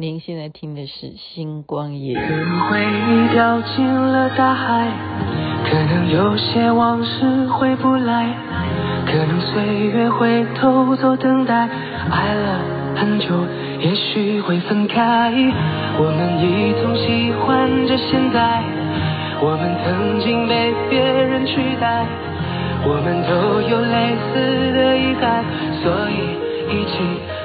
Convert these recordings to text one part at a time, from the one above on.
您现在听的是《星光夜雨》。可能回忆掉进了大海，可能有些往事回不来，可能岁月会偷走等待，爱了很久，也许会分开。我们一同喜欢着现在，我们曾经被别人取代，我们都有类似的遗憾，所以。一起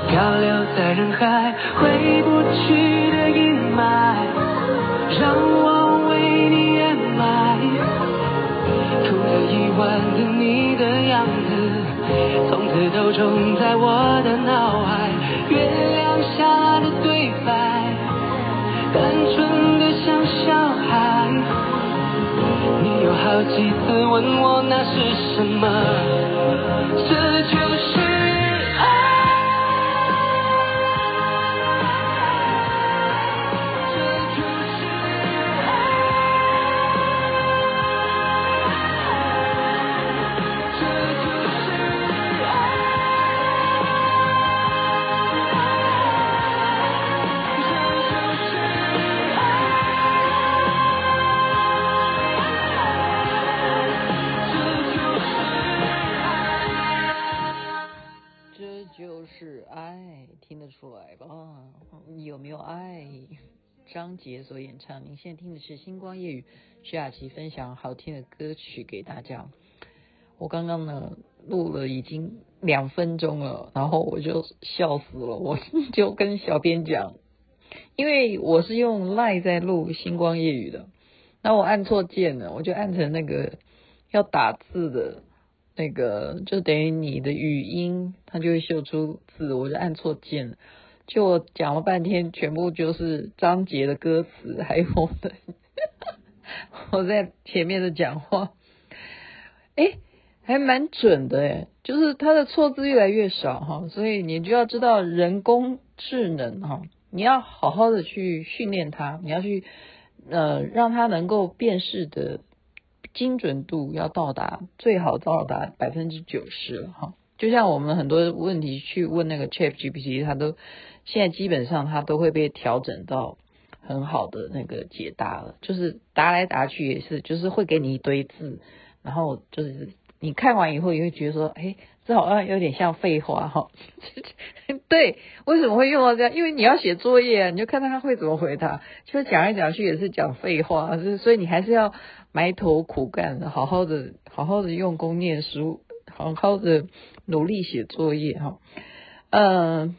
漂流在人海，回不去的阴霾，让我为你掩埋。哭了一晚的你的样子，从此都种在我的脑海。月亮下的对白，单纯的像小孩。你有好几次问我那是什么，是爱，听得出来吧？有没有爱张杰所演唱，您现在听的是《星光夜语》，徐雅琪分享好听的歌曲给大家。我刚刚呢录了已经两分钟了，然后我就笑死了，我 就跟小编讲，因为我是用赖在录《星光夜语》的，那我按错键了，我就按成那个要打字的那个，就等于你的语音它就会秀出字，我就按错键了。就我讲了半天，全部就是张杰的歌词，还有我的我在前面的讲话，哎，还蛮准的哎，就是他的错字越来越少哈，所以你就要知道人工智能哈，你要好好的去训练它，你要去呃让它能够辨识的精准度要到达最好到达百分之九十了哈，就像我们很多问题去问那个 ChatGPT，它都。现在基本上它都会被调整到很好的那个解答了，就是答来答去也是，就是会给你一堆字，然后就是你看完以后也会觉得说，哎，这好像有点像废话哈。对，为什么会用到这样？因为你要写作业，你就看他会怎么回答，就讲来讲去也是讲废话，所以你还是要埋头苦干，好好的好好的用功念书，好好的努力写作业哈。嗯。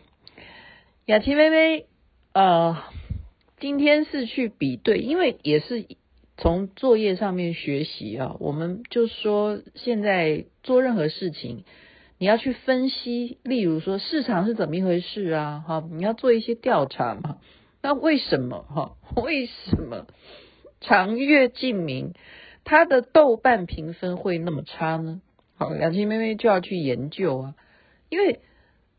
雅琪妹妹，呃，今天是去比对，因为也是从作业上面学习啊。我们就说，现在做任何事情，你要去分析，例如说市场是怎么一回事啊？哈，你要做一些调查嘛。那为什么哈？为什么长月烬明它的豆瓣评分会那么差呢？好，雅琪妹妹就要去研究啊，因为。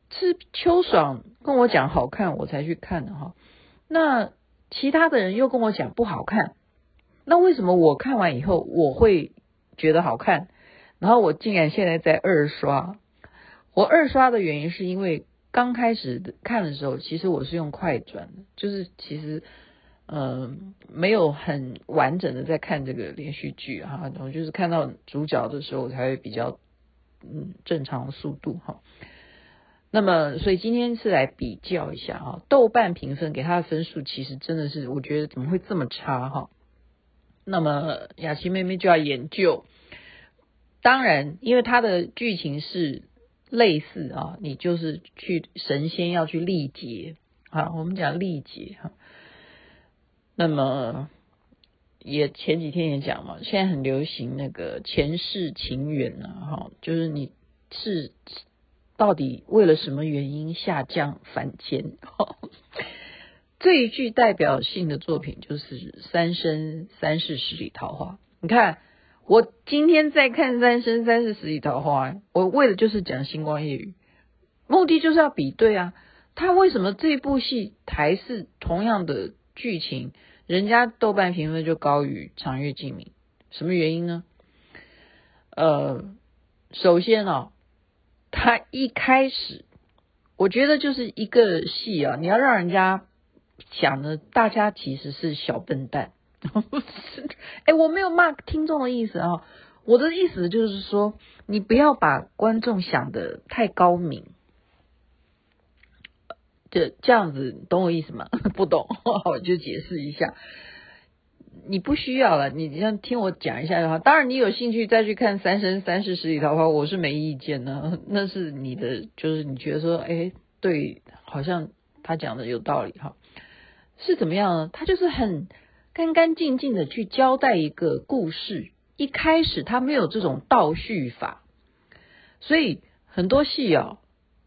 是秋爽跟我讲好看，我才去看的哈。那其他的人又跟我讲不好看，那为什么我看完以后我会觉得好看？然后我竟然现在在二刷。我二刷的原因是因为刚开始看的时候，其实我是用快转的，就是其实、呃、没有很完整的在看这个连续剧哈。我就是看到主角的时候才会比较嗯正常速度哈。那么，所以今天是来比较一下哈，豆瓣评分给他的分数，其实真的是我觉得怎么会这么差哈？那么雅琪妹妹就要研究，当然，因为它的剧情是类似啊，你就是去神仙要去历劫啊，我们讲历劫哈。那么也前几天也讲嘛，现在很流行那个前世情缘啊，哈，就是你是。到底为了什么原因下降凡间？最具代表性的作品就是《三生三世十里桃花》。你看，我今天在看《三生三世十里桃花》，我为的就是讲《星光夜语》，目的就是要比对啊。他为什么这部戏台视同样的剧情，人家豆瓣评分就高于《长月烬明》？什么原因呢？呃，首先啊。他一开始，我觉得就是一个戏啊，你要让人家想的大家其实是小笨蛋。哎，我没有骂听众的意思啊，我的意思就是说，你不要把观众想的太高明，这这样子，懂我意思吗？不懂，我就解释一下。你不需要了，你要听我讲一下的话，当然你有兴趣再去看《三生三世十里桃花》，我是没意见的，那是你的，就是你觉得说，哎，对，好像他讲的有道理哈，是怎么样呢？他就是很。干干净净的去交代一个故事，一开始他没有这种倒叙法，所以很多戏啊，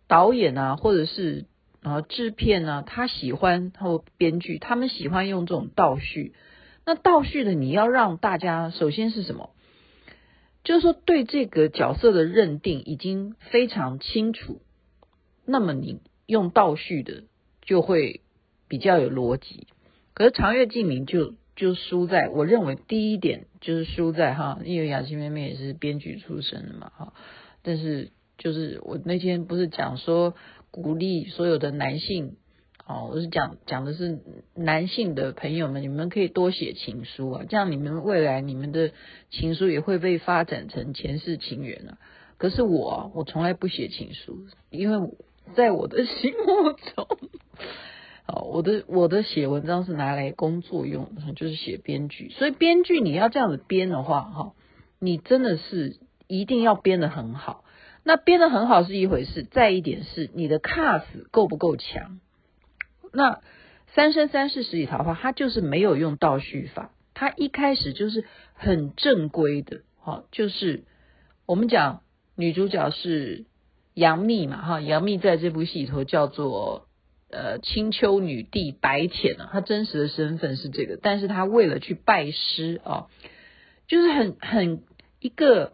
导演啊，或者是啊制片啊，他喜欢或编剧，他们喜欢用这种倒叙。那倒叙的你要让大家首先是什么？就是说对这个角色的认定已经非常清楚，那么你用倒叙的就会比较有逻辑。可是长月烬明就。就输在，我认为第一点就是输在哈，因为雅琪妹妹也是编剧出身的嘛哈，但是就是我那天不是讲说鼓励所有的男性，哦，我是讲讲的是男性的朋友们，你们可以多写情书啊，这样你们未来你们的情书也会被发展成前世情缘啊。可是我我从来不写情书，因为在我的心目中。哦，我的我的写文章是拿来工作用，就是写编剧。所以编剧你要这样子编的话，哈，你真的是一定要编得很好。那编得很好是一回事，再一点是你的 cast 够不够强。那《三生三世十里桃花》它就是没有用倒叙法，它一开始就是很正规的，哈，就是我们讲女主角是杨幂嘛，哈，杨幂在这部戏里头叫做。呃，青丘女帝白浅啊，她真实的身份是这个，但是她为了去拜师啊，就是很很一个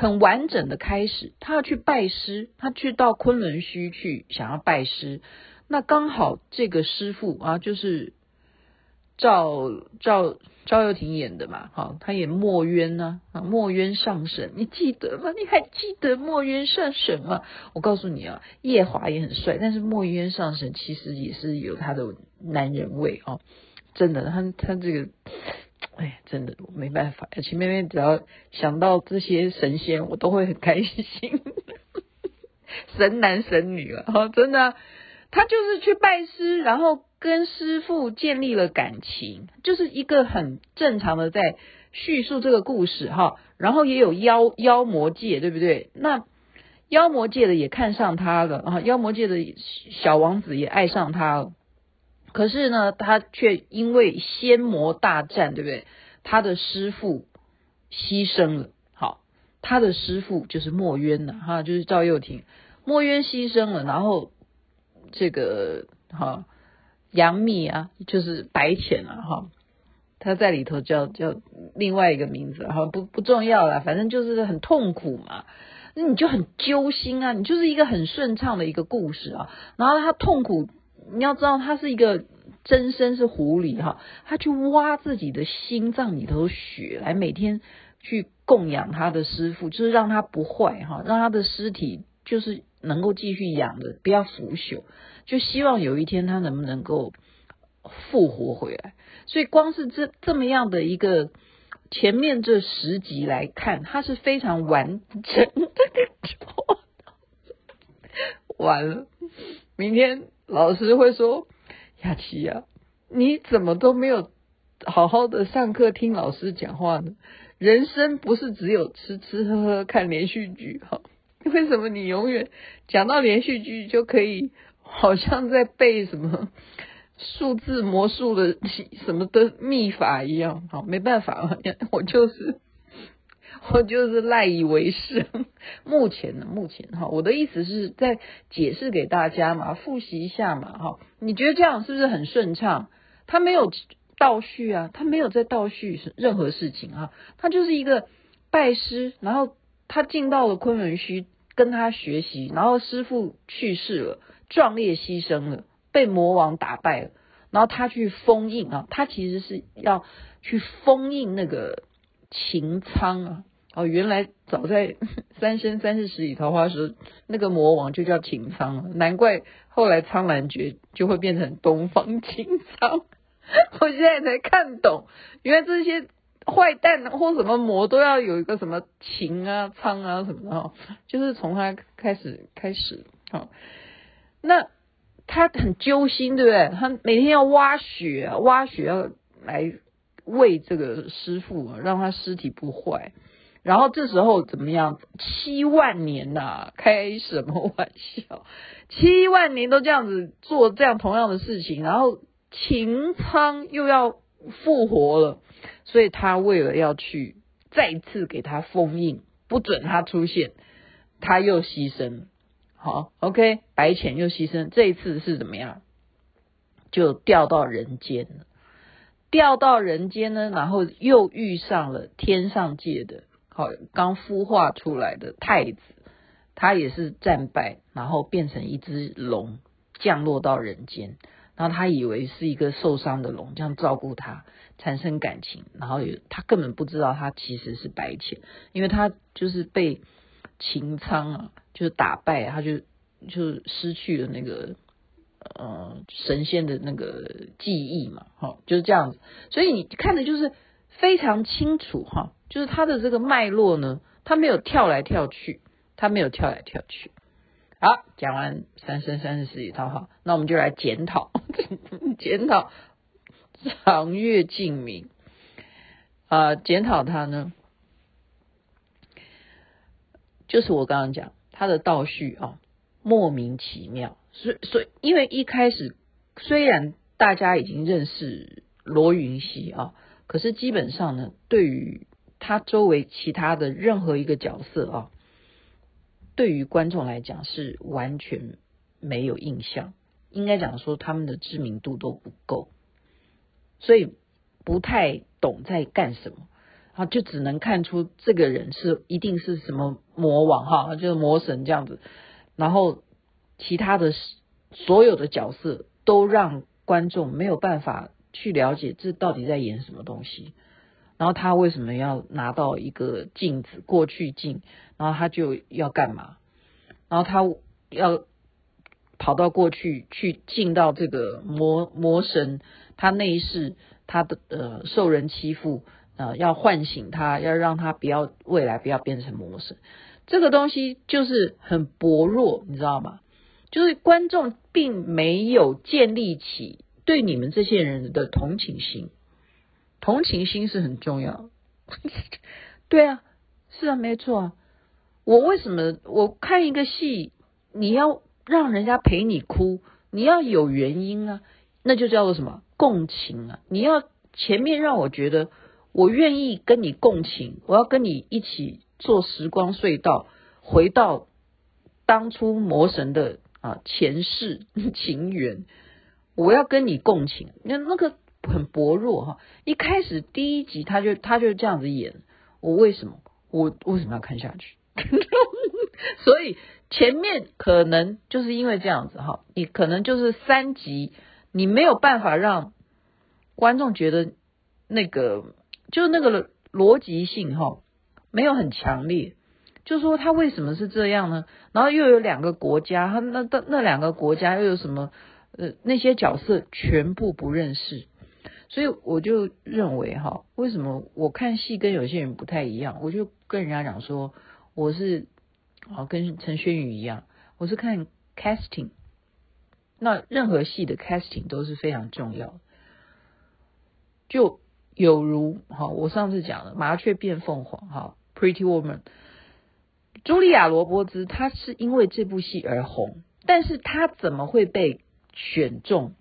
很完整的开始，他要去拜师，他去到昆仑虚去想要拜师，那刚好这个师傅啊，就是。赵赵赵又廷演的嘛，哈，他演墨渊呢，啊，墨渊上神，你记得吗？你还记得墨渊上神吗？我告诉你啊，夜华也很帅，但是墨渊上神其实也是有他的男人味哦，真的，他他这个，哎，真的没办法，而且妹妹只要想到这些神仙，我都会很开心，神男神女了，哈，真的，他就是去拜师，然后。跟师傅建立了感情，就是一个很正常的在叙述这个故事哈，然后也有妖妖魔界，对不对？那妖魔界的也看上他了啊，妖魔界的小王子也爱上他了，可是呢，他却因为仙魔大战，对不对？他的师傅牺牲了，好，他的师傅就是墨渊呐，哈，就是赵又廷，墨渊牺牲了，然后这个哈。杨幂啊，就是白浅啊，哈，他在里头叫叫另外一个名字，哈，不不重要了，反正就是很痛苦嘛，那你就很揪心啊，你就是一个很顺畅的一个故事啊，然后他痛苦，你要知道他是一个真身是狐狸哈，他去挖自己的心脏里头血来每天去供养他的师傅，就是让他不坏哈，让他的尸体就是能够继续养的，不要腐朽。就希望有一天他能不能够复活回来，所以光是这这么样的一个前面这十集来看，它是非常完整的。完了，明天老师会说：“雅琪呀，你怎么都没有好好的上课听老师讲话呢？人生不是只有吃吃喝喝看连续剧哈？为什么你永远讲到连续剧就可以？”好像在背什么 数字魔术的什么的秘法一样，好，没办法，我就是我就是赖以为生。目前呢，目前哈，我的意思是在解释给大家嘛，复习一下嘛，哈，你觉得这样是不是很顺畅？他没有倒叙啊，他没有在倒叙任何事情啊，他就是一个拜师，然后他进到了昆仑虚跟他学习，然后师父去世了。壮烈牺牲了，被魔王打败了，然后他去封印啊，他其实是要去封印那个擎苍啊，哦，原来早在 三生三世十里桃花时，那个魔王就叫擎苍，难怪后来苍兰诀就会变成东方擎苍。我现在才看懂，原来这些坏蛋或什么魔都要有一个什么擎啊、苍啊什么的哈，就是从他开始开始。好，那他很揪心，对不对？他每天要挖雪，挖雪要来喂这个师傅，让他尸体不坏。然后这时候怎么样？七万年呐、开什么玩笑？七万年都这样子做这样同样的事情，然后擎苍又要复活了，所以他为了要去再次给他封印，不准他出现，他又牺牲。好，OK，白浅又牺牲，这一次是怎么样？就掉到人间了，掉到人间呢，然后又遇上了天上界的。好，刚孵化出来的太子，他也是战败，然后变成一只龙，降落到人间。然后他以为是一个受伤的龙，这样照顾他，产生感情。然后也他根本不知道他其实是白浅，因为他就是被擎苍啊，就是打败，他就就失去了那个呃神仙的那个记忆嘛。哈，就是这样子。所以你看的就是非常清楚哈。就是他的这个脉络呢，他没有跳来跳去，他没有跳来跳去。好，讲完三生三世十里桃花，那我们就来检讨，检讨长月烬明啊，检讨他呢，就是我刚刚讲他的倒叙啊，莫名其妙。所以，所以，因为一开始虽然大家已经认识罗云熙啊，可是基本上呢，对于他周围其他的任何一个角色啊，对于观众来讲是完全没有印象，应该讲说他们的知名度都不够，所以不太懂在干什么，啊，就只能看出这个人是一定是什么魔王哈，就是魔神这样子，然后其他的所有的角色都让观众没有办法去了解这到底在演什么东西。然后他为什么要拿到一个镜子过去镜？然后他就要干嘛？然后他要跑到过去去进到这个魔魔神，他那一世他的呃受人欺负呃要唤醒他，要让他不要未来不要变成魔神。这个东西就是很薄弱，你知道吗？就是观众并没有建立起对你们这些人的同情心。同情心是很重要，对啊，是啊，没错啊。我为什么我看一个戏，你要让人家陪你哭，你要有原因啊，那就叫做什么共情啊。你要前面让我觉得我愿意跟你共情，我要跟你一起坐时光隧道，回到当初魔神的啊前世 情缘，我要跟你共情，那那个。很薄弱哈，一开始第一集他就他就这样子演，我为什么我为什么要看下去？所以前面可能就是因为这样子哈，你可能就是三集你没有办法让观众觉得那个就是那个逻辑性哈没有很强烈，就说他为什么是这样呢？然后又有两个国家，他那那那两个国家又有什么呃那些角色全部不认识。所以我就认为哈，为什么我看戏跟有些人不太一样？我就跟人家讲说，我是啊，跟陈轩宇一样，我是看 casting。那任何戏的 casting 都是非常重要的，就有如哈，我上次讲的《麻雀变凤凰》哈，《Pretty Woman》，茱莉亚·罗伯兹她是因为这部戏而红，但是她怎么会被选中？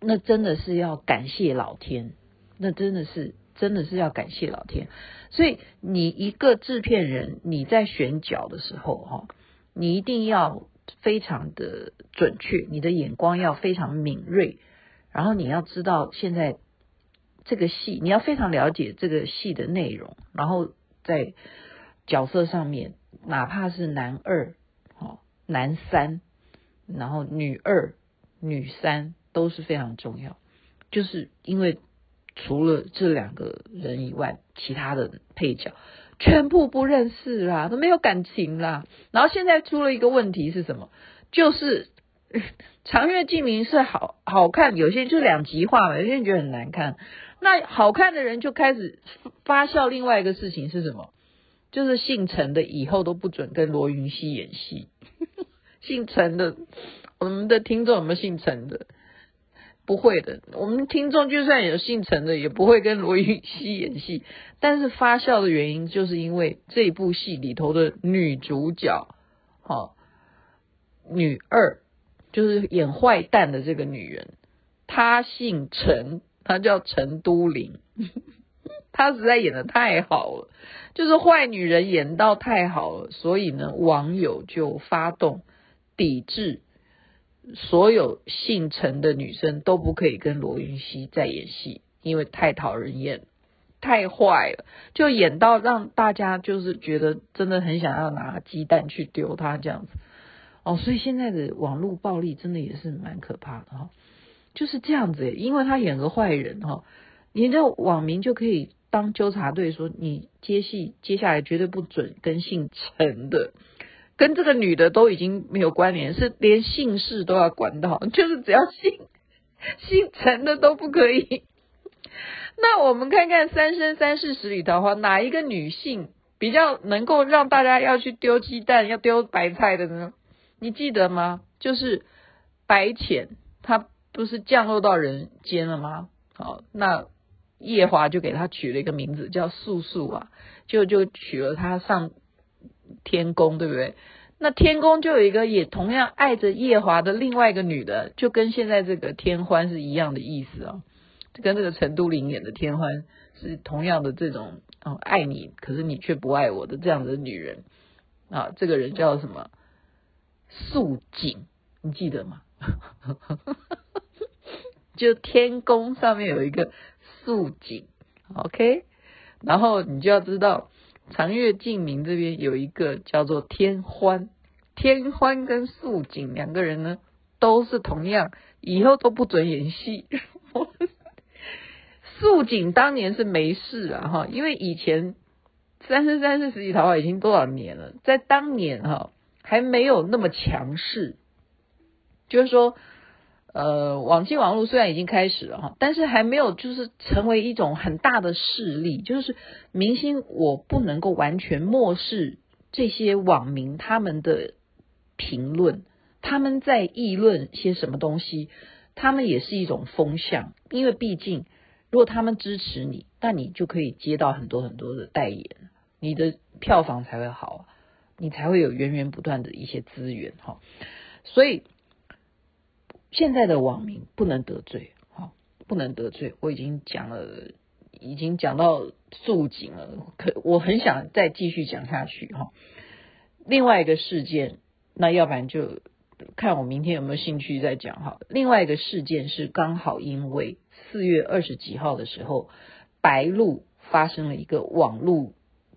那真的是要感谢老天，那真的是真的是要感谢老天。所以你一个制片人，你在选角的时候，哈，你一定要非常的准确，你的眼光要非常敏锐，然后你要知道现在这个戏，你要非常了解这个戏的内容，然后在角色上面，哪怕是男二，哦，男三，然后女二、女三。都是非常重要，就是因为除了这两个人以外，其他的配角全部不认识啦，都没有感情啦。然后现在出了一个问题是什么？就是长月烬明是好好看，有些人就两极化嘛，有些人觉得很难看。那好看的人就开始发酵。另外一个事情是什么？就是姓陈的以后都不准跟罗云熙演戏。姓陈的，我们的听众有没有姓陈的？不会的，我们听众就算有姓陈的，也不会跟罗云熙演戏。但是发酵的原因，就是因为这部戏里头的女主角，好，女二，就是演坏蛋的这个女人，她姓陈，她叫陈都灵，她实在演得太好了，就是坏女人演到太好了，所以呢，网友就发动抵制。所有姓陈的女生都不可以跟罗云熙再演戏，因为太讨人厌，太坏了，就演到让大家就是觉得真的很想要拿鸡蛋去丢她这样子。哦，所以现在的网络暴力真的也是蛮可怕的哈，就是这样子，因为他演个坏人哈，你的网民就可以当纠察队说，你接戏接下来绝对不准跟姓陈的。跟这个女的都已经没有关联，是连姓氏都要管到，就是只要姓姓陈的都不可以。那我们看看《三生三世十里桃花》，哪一个女性比较能够让大家要去丢鸡蛋、要丢白菜的呢？你记得吗？就是白浅，她不是降落到人间了吗？好，那夜华就给她取了一个名字叫素素啊，就就娶了她上。天宫对不对？那天宫就有一个也同样爱着夜华的另外一个女的，就跟现在这个天欢是一样的意思啊，就跟这个陈都灵演的天欢是同样的这种哦，爱你，可是你却不爱我的这样的女人啊。这个人叫什么？素锦，你记得吗？就天宫上面有一个素锦，OK，然后你就要知道。长月烬明这边有一个叫做天欢，天欢跟素锦两个人呢，都是同样，以后都不准演戏。素锦当年是没事啊哈，因为以前三生三世十里桃花已经多少年了，在当年哈还没有那么强势，就是说。呃，网际网络虽然已经开始了哈，但是还没有就是成为一种很大的势力。就是明星，我不能够完全漠视这些网民他们的评论，他们在议论些什么东西，他们也是一种风向。因为毕竟，如果他们支持你，那你就可以接到很多很多的代言，你的票房才会好，你才会有源源不断的一些资源哈。所以。现在的网民不能得罪，哈，不能得罪。我已经讲了，已经讲到素锦了，可我很想再继续讲下去，哈。另外一个事件，那要不然就看我明天有没有兴趣再讲，哈。另外一个事件是刚好因为四月二十几号的时候，白鹿发生了一个网络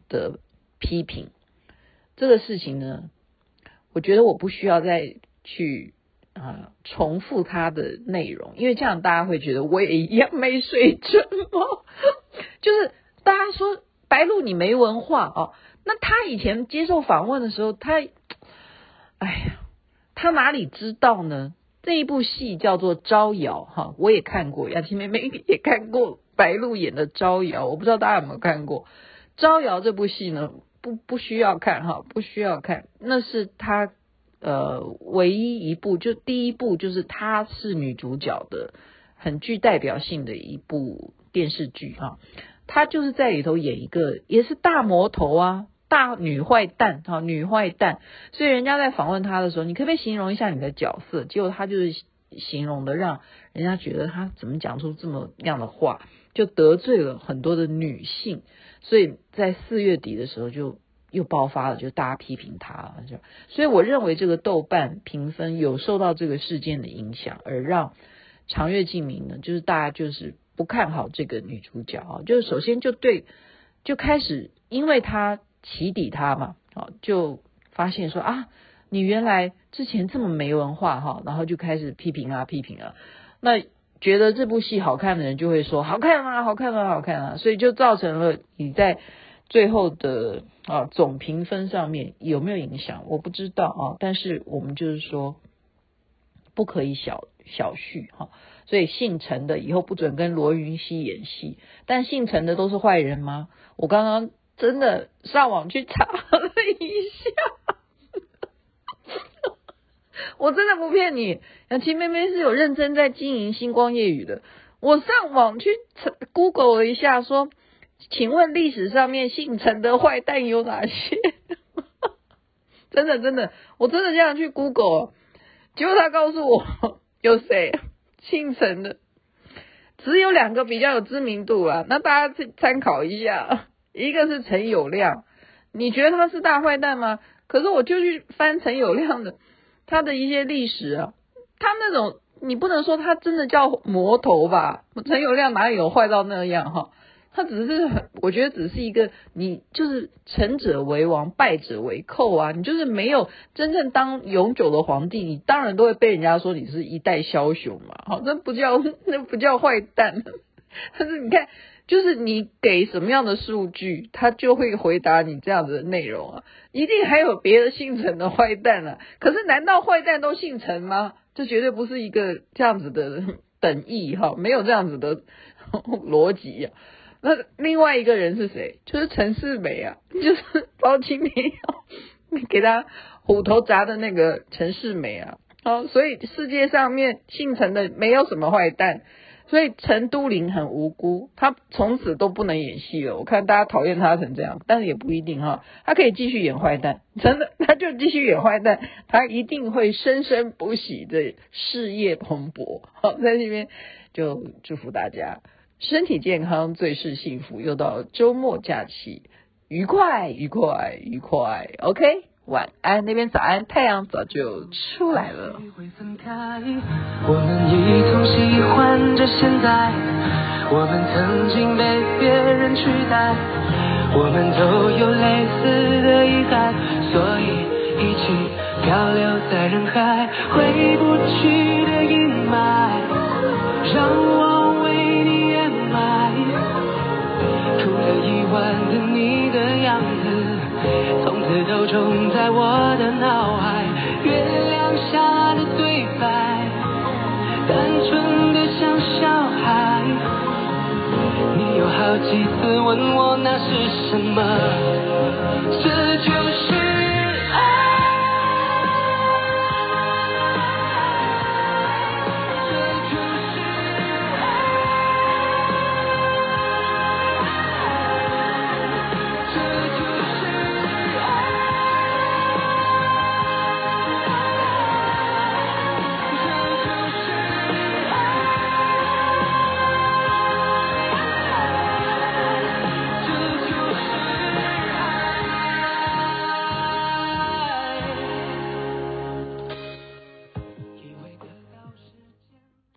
的批评，这个事情呢，我觉得我不需要再去。啊，重复他的内容，因为这样大家会觉得我也一样没水准哦。就是大家说白鹿你没文化哦，那他以前接受访问的时候，他，哎呀，他哪里知道呢？这一部戏叫做《招摇》哈，我也看过，雅琪妹妹也 看过白鹿演的《招摇》，我不知道大家有没有看过《招摇》这部戏呢？不不需要看哈，不需要看，那是他。呃，唯一一部就第一部就是她是女主角的，很具代表性的一部电视剧啊。她就是在里头演一个也是大魔头啊，大女坏蛋哈，女坏蛋。所以人家在访问她的时候，你可不可以形容一下你的角色？结果她就是形容的，让人家觉得她怎么讲出这么样的话，就得罪了很多的女性。所以在四月底的时候就。又爆发了，就大家批评他，就所以我认为这个豆瓣评分有受到这个事件的影响，而让长月烬明呢，就是大家就是不看好这个女主角啊，就是首先就对就开始因为他起底他嘛，啊，就发现说啊，你原来之前这么没文化哈，然后就开始批评啊批评啊，那觉得这部戏好看的人就会说好看啊好看啊好看啊，所以就造成了你在。最后的啊总评分上面有没有影响？我不知道啊，但是我们就是说不可以小小觑哈。所以姓陈的以后不准跟罗云熙演戏，但姓陈的都是坏人吗？我刚刚真的上网去查了一下，我真的不骗你，杨琪妹妹是有认真在经营星光夜雨的。我上网去 Google 了一下，说，请问历史上面姓陈的坏蛋有哪些？真的真的，我真的这样去 Google，结果他告诉我 有谁？姓陈的只有两个比较有知名度啊，那大家去参考一下，一个是陈友谅，你觉得他是大坏蛋吗？可是我就去翻陈友谅的他的一些历史啊，他那种你不能说他真的叫魔头吧？陈友谅哪里有坏到那样哈？他只是很，我觉得只是一个，你就是成者为王，败者为寇啊！你就是没有真正当永久的皇帝，你当然都会被人家说你是一代枭雄嘛。好，那不叫 那不叫坏蛋，但是你看，就是你给什么样的数据，他就会回答你这样子的内容啊。一定还有别的姓陈的坏蛋啊。可是难道坏蛋都姓陈吗？这绝对不是一个这样子的 等义哈，没有这样子的逻辑呀。那另外一个人是谁？就是陈世美啊，就是包青天给他虎头铡的那个陈世美啊。哦，所以世界上面姓陈的没有什么坏蛋，所以陈都灵很无辜，他从此都不能演戏了。我看大家讨厌他成这样，但是也不一定哈，他可以继续演坏蛋，真的他就继续演坏蛋，他一定会生生不息的事业蓬勃。好，在这边就祝福大家。身体健康最是幸福，又到周末假期，愉快愉快愉快，OK，晚安，那边早安，太阳早就出来了。我们一同喜欢着现在，我们曾经被别人取代，我们都有类似的遗憾，所以一起漂流在人海，回不去的阴霾，让我哭了一晚的你的样子，从此都种在我的脑海。月亮下的对白，单纯的像小孩。你有好几次问我那是什么。